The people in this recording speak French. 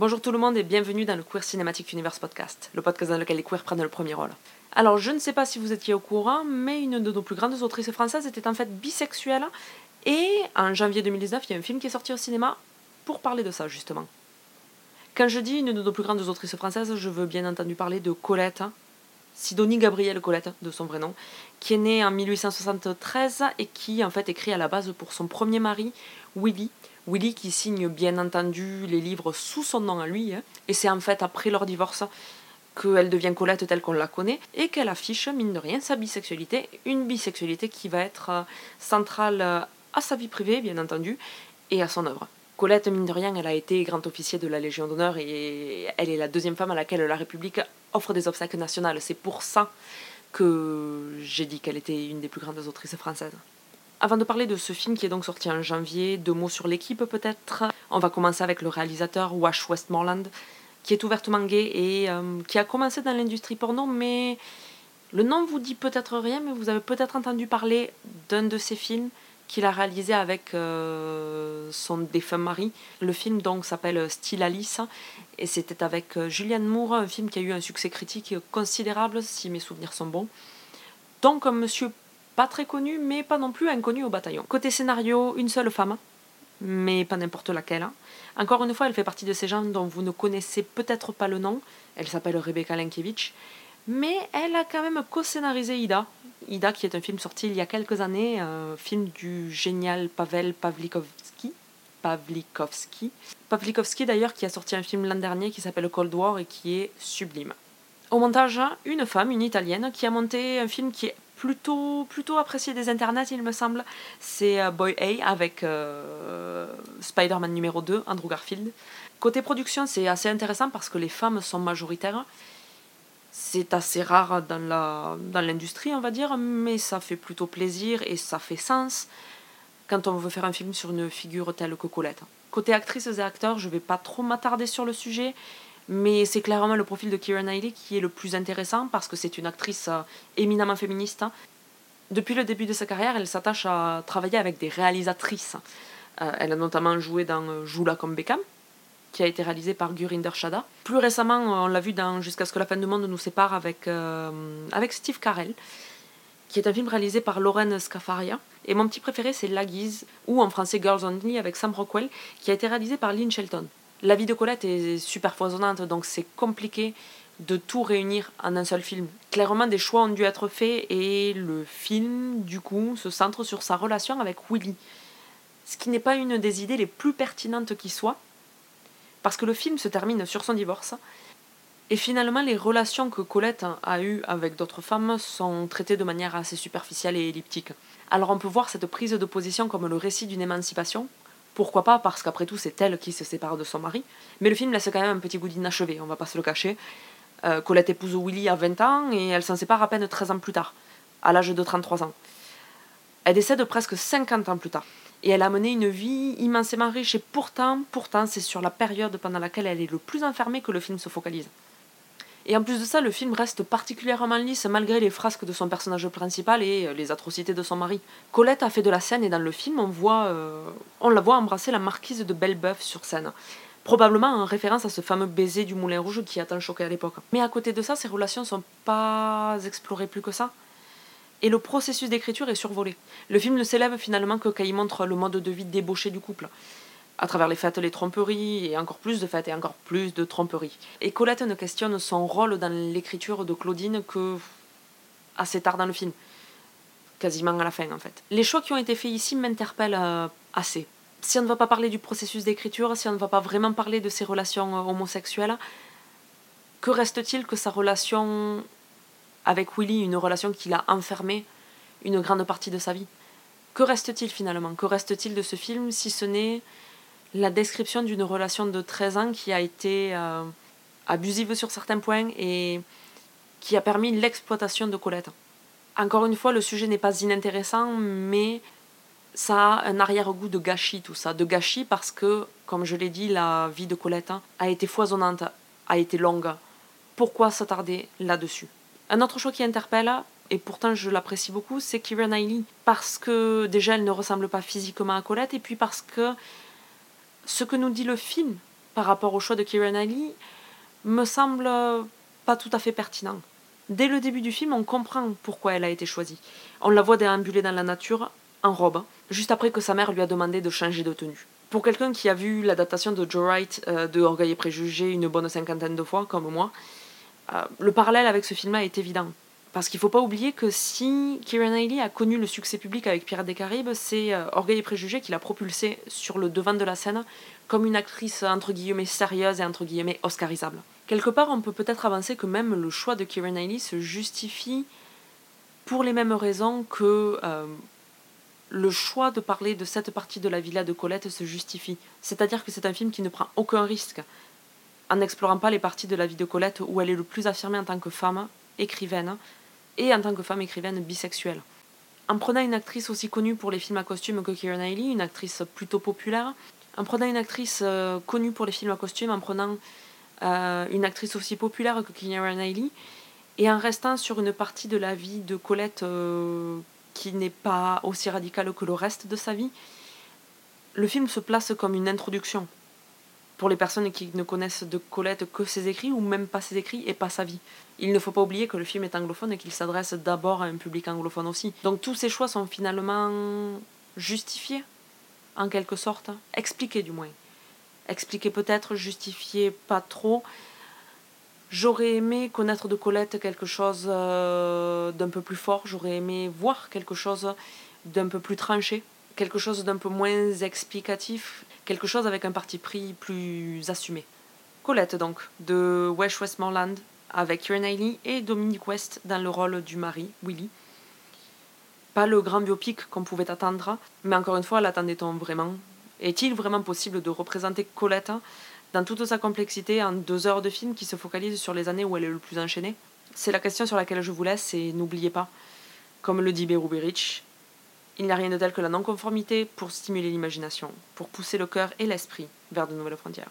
Bonjour tout le monde et bienvenue dans le Queer Cinematic Universe podcast, le podcast dans lequel les queers prennent le premier rôle. Alors, je ne sais pas si vous étiez au courant, mais une de nos plus grandes autrices françaises était en fait bisexuelle. Et en janvier 2019, il y a un film qui est sorti au cinéma pour parler de ça, justement. Quand je dis une de nos plus grandes autrices françaises, je veux bien entendu parler de Colette, Sidonie Gabrielle Colette, de son vrai nom, qui est née en 1873 et qui, en fait, écrit à la base pour son premier mari, Willy. Willy qui signe bien entendu les livres sous son nom à lui, hein. et c'est en fait après leur divorce qu'elle devient Colette telle qu'on la connaît et qu'elle affiche, mine de rien, sa bisexualité, une bisexualité qui va être euh, centrale euh, à sa vie privée, bien entendu, et à son œuvre. Colette, mine de rien, elle a été grand officier de la Légion d'honneur et elle est la deuxième femme à laquelle la République offre des obsèques nationales. C'est pour ça que j'ai dit qu'elle était une des plus grandes autrices françaises. Avant de parler de ce film qui est donc sorti en janvier, deux mots sur l'équipe peut-être. On va commencer avec le réalisateur Wash Westmoreland, qui est ouvertement gay et euh, qui a commencé dans l'industrie porno, mais le nom vous dit peut-être rien, mais vous avez peut-être entendu parler d'un de ses films qu'il a réalisé avec euh, son défunt mari. Le film donc s'appelle Style Alice et c'était avec euh, Julianne Moore, un film qui a eu un succès critique considérable si mes souvenirs sont bons. Donc un monsieur pas très connu mais pas non plus inconnu au bataillon. Côté scénario, une seule femme, mais pas n'importe laquelle. Encore une fois, elle fait partie de ces gens dont vous ne connaissez peut-être pas le nom. Elle s'appelle Rebecca Lenkiewicz. Mais elle a quand même co-scénarisé Ida. Ida, qui est un film sorti il y a quelques années, un film du génial Pavel Pavlikovski. Pavlikovski. Pavlikovski d'ailleurs, qui a sorti un film l'an dernier qui s'appelle Cold War et qui est sublime. Au montage, une femme, une italienne, qui a monté un film qui est plutôt, plutôt apprécié des internets, il me semble. C'est euh, Boy A avec euh, Spider-Man numéro 2, Andrew Garfield. Côté production, c'est assez intéressant parce que les femmes sont majoritaires. C'est assez rare dans, dans l'industrie, on va dire, mais ça fait plutôt plaisir et ça fait sens quand on veut faire un film sur une figure telle que Colette. Côté actrices et acteurs, je vais pas trop m'attarder sur le sujet. Mais c'est clairement le profil de Kira Knightley qui est le plus intéressant parce que c'est une actrice euh, éminemment féministe. Depuis le début de sa carrière, elle s'attache à travailler avec des réalisatrices. Euh, elle a notamment joué dans euh, Joue-la comme Beckham, qui a été réalisé par Gurinder Shada. Plus récemment, on l'a vu dans Jusqu'à ce que la fin du monde nous sépare avec, avec Steve Carell, qui est un film réalisé par Lauren Scafaria. Et mon petit préféré, c'est La Guise, ou en français Girls Only avec Sam Rockwell, qui a été réalisé par Lynn Shelton. La vie de Colette est super foisonnante, donc c'est compliqué de tout réunir en un seul film. Clairement, des choix ont dû être faits et le film, du coup, se centre sur sa relation avec Willy. Ce qui n'est pas une des idées les plus pertinentes qui soit, parce que le film se termine sur son divorce. Et finalement, les relations que Colette a eues avec d'autres femmes sont traitées de manière assez superficielle et elliptique. Alors on peut voir cette prise de position comme le récit d'une émancipation, pourquoi pas Parce qu'après tout, c'est elle qui se sépare de son mari. Mais le film laisse quand même un petit goût d'inachevé, on va pas se le cacher. Euh, Colette épouse Willy à 20 ans et elle s'en sépare à peine 13 ans plus tard, à l'âge de 33 ans. Elle décède presque 50 ans plus tard. Et elle a mené une vie immensément riche et pourtant, pourtant, c'est sur la période pendant laquelle elle est le plus enfermée que le film se focalise. Et en plus de ça, le film reste particulièrement lisse malgré les frasques de son personnage principal et euh, les atrocités de son mari. Colette a fait de la scène et dans le film, on, voit, euh, on la voit embrasser la marquise de Bellebeuf sur scène. Probablement en référence à ce fameux baiser du Moulin Rouge qui a tant choqué à l'époque. Mais à côté de ça, ces relations sont pas explorées plus que ça. Et le processus d'écriture est survolé. Le film ne s'élève finalement que quand il montre le mode de vie débauché du couple à travers les fêtes, les tromperies, et encore plus de fêtes et encore plus de tromperies. Et Colette ne questionne son rôle dans l'écriture de Claudine que assez tard dans le film, quasiment à la fin en fait. Les choix qui ont été faits ici m'interpellent euh, assez. Si on ne va pas parler du processus d'écriture, si on ne va pas vraiment parler de ses relations euh, homosexuelles, que reste-t-il que sa relation avec Willy, une relation qu'il a enfermée une grande partie de sa vie? Que reste-t-il finalement? Que reste-t-il de ce film si ce n'est la description d'une relation de 13 ans qui a été euh, abusive sur certains points et qui a permis l'exploitation de Colette. Encore une fois, le sujet n'est pas inintéressant, mais ça a un arrière-goût de gâchis, tout ça. De gâchis parce que, comme je l'ai dit, la vie de Colette a été foisonnante, a été longue. Pourquoi s'attarder là-dessus? Un autre choix qui interpelle, et pourtant je l'apprécie beaucoup, c'est Kira Knightley. Parce que déjà, elle ne ressemble pas physiquement à Colette, et puis parce que ce que nous dit le film par rapport au choix de Kieran Knightley me semble pas tout à fait pertinent. Dès le début du film, on comprend pourquoi elle a été choisie. On la voit déambuler dans la nature, en robe, juste après que sa mère lui a demandé de changer de tenue. Pour quelqu'un qui a vu l'adaptation de Joe Wright euh, de Orgueil et Préjugés une bonne cinquantaine de fois, comme moi, euh, le parallèle avec ce film-là est évident. Parce qu'il ne faut pas oublier que si Kieran Knightley a connu le succès public avec Pirates des Caraïbes, c'est euh, Orgueil et Préjugés qui l'a propulsé sur le devant de la scène comme une actrice entre guillemets sérieuse et entre guillemets oscarisable. Quelque part, on peut peut-être avancer que même le choix de Kieran Knightley se justifie pour les mêmes raisons que euh, le choix de parler de cette partie de la villa de Colette se justifie. C'est-à-dire que c'est un film qui ne prend aucun risque en n'explorant pas les parties de la vie de Colette où elle est le plus affirmée en tant que femme écrivaine et en tant que femme écrivaine bisexuelle. En prenant une actrice aussi connue pour les films à costume que Keira Knightley, une actrice plutôt populaire, en prenant une actrice euh, connue pour les films à costume, en prenant euh, une actrice aussi populaire que Keira Knightley, et en restant sur une partie de la vie de Colette euh, qui n'est pas aussi radicale que le reste de sa vie, le film se place comme une introduction pour les personnes qui ne connaissent de Colette que ses écrits ou même pas ses écrits et pas sa vie. Il ne faut pas oublier que le film est anglophone et qu'il s'adresse d'abord à un public anglophone aussi. Donc tous ces choix sont finalement justifiés, en quelque sorte, expliqués du moins. Expliqués peut-être, justifiés pas trop. J'aurais aimé connaître de Colette quelque chose euh, d'un peu plus fort, j'aurais aimé voir quelque chose d'un peu plus tranché, quelque chose d'un peu moins explicatif, quelque chose avec un parti pris plus assumé. Colette donc, de West Westmoreland, avec Kieran Knightley et Dominique West dans le rôle du mari, Willy. Pas le grand biopic qu'on pouvait attendre, mais encore une fois, l'attendait-on vraiment? Est-il vraiment possible de représenter Colette dans toute sa complexité en deux heures de film qui se focalise sur les années où elle est le plus enchaînée? C'est la question sur laquelle je vous laisse et n'oubliez pas, comme le dit Berubirich, il n'y a rien de tel que la non-conformité pour stimuler l'imagination, pour pousser le cœur et l'esprit vers de nouvelles frontières.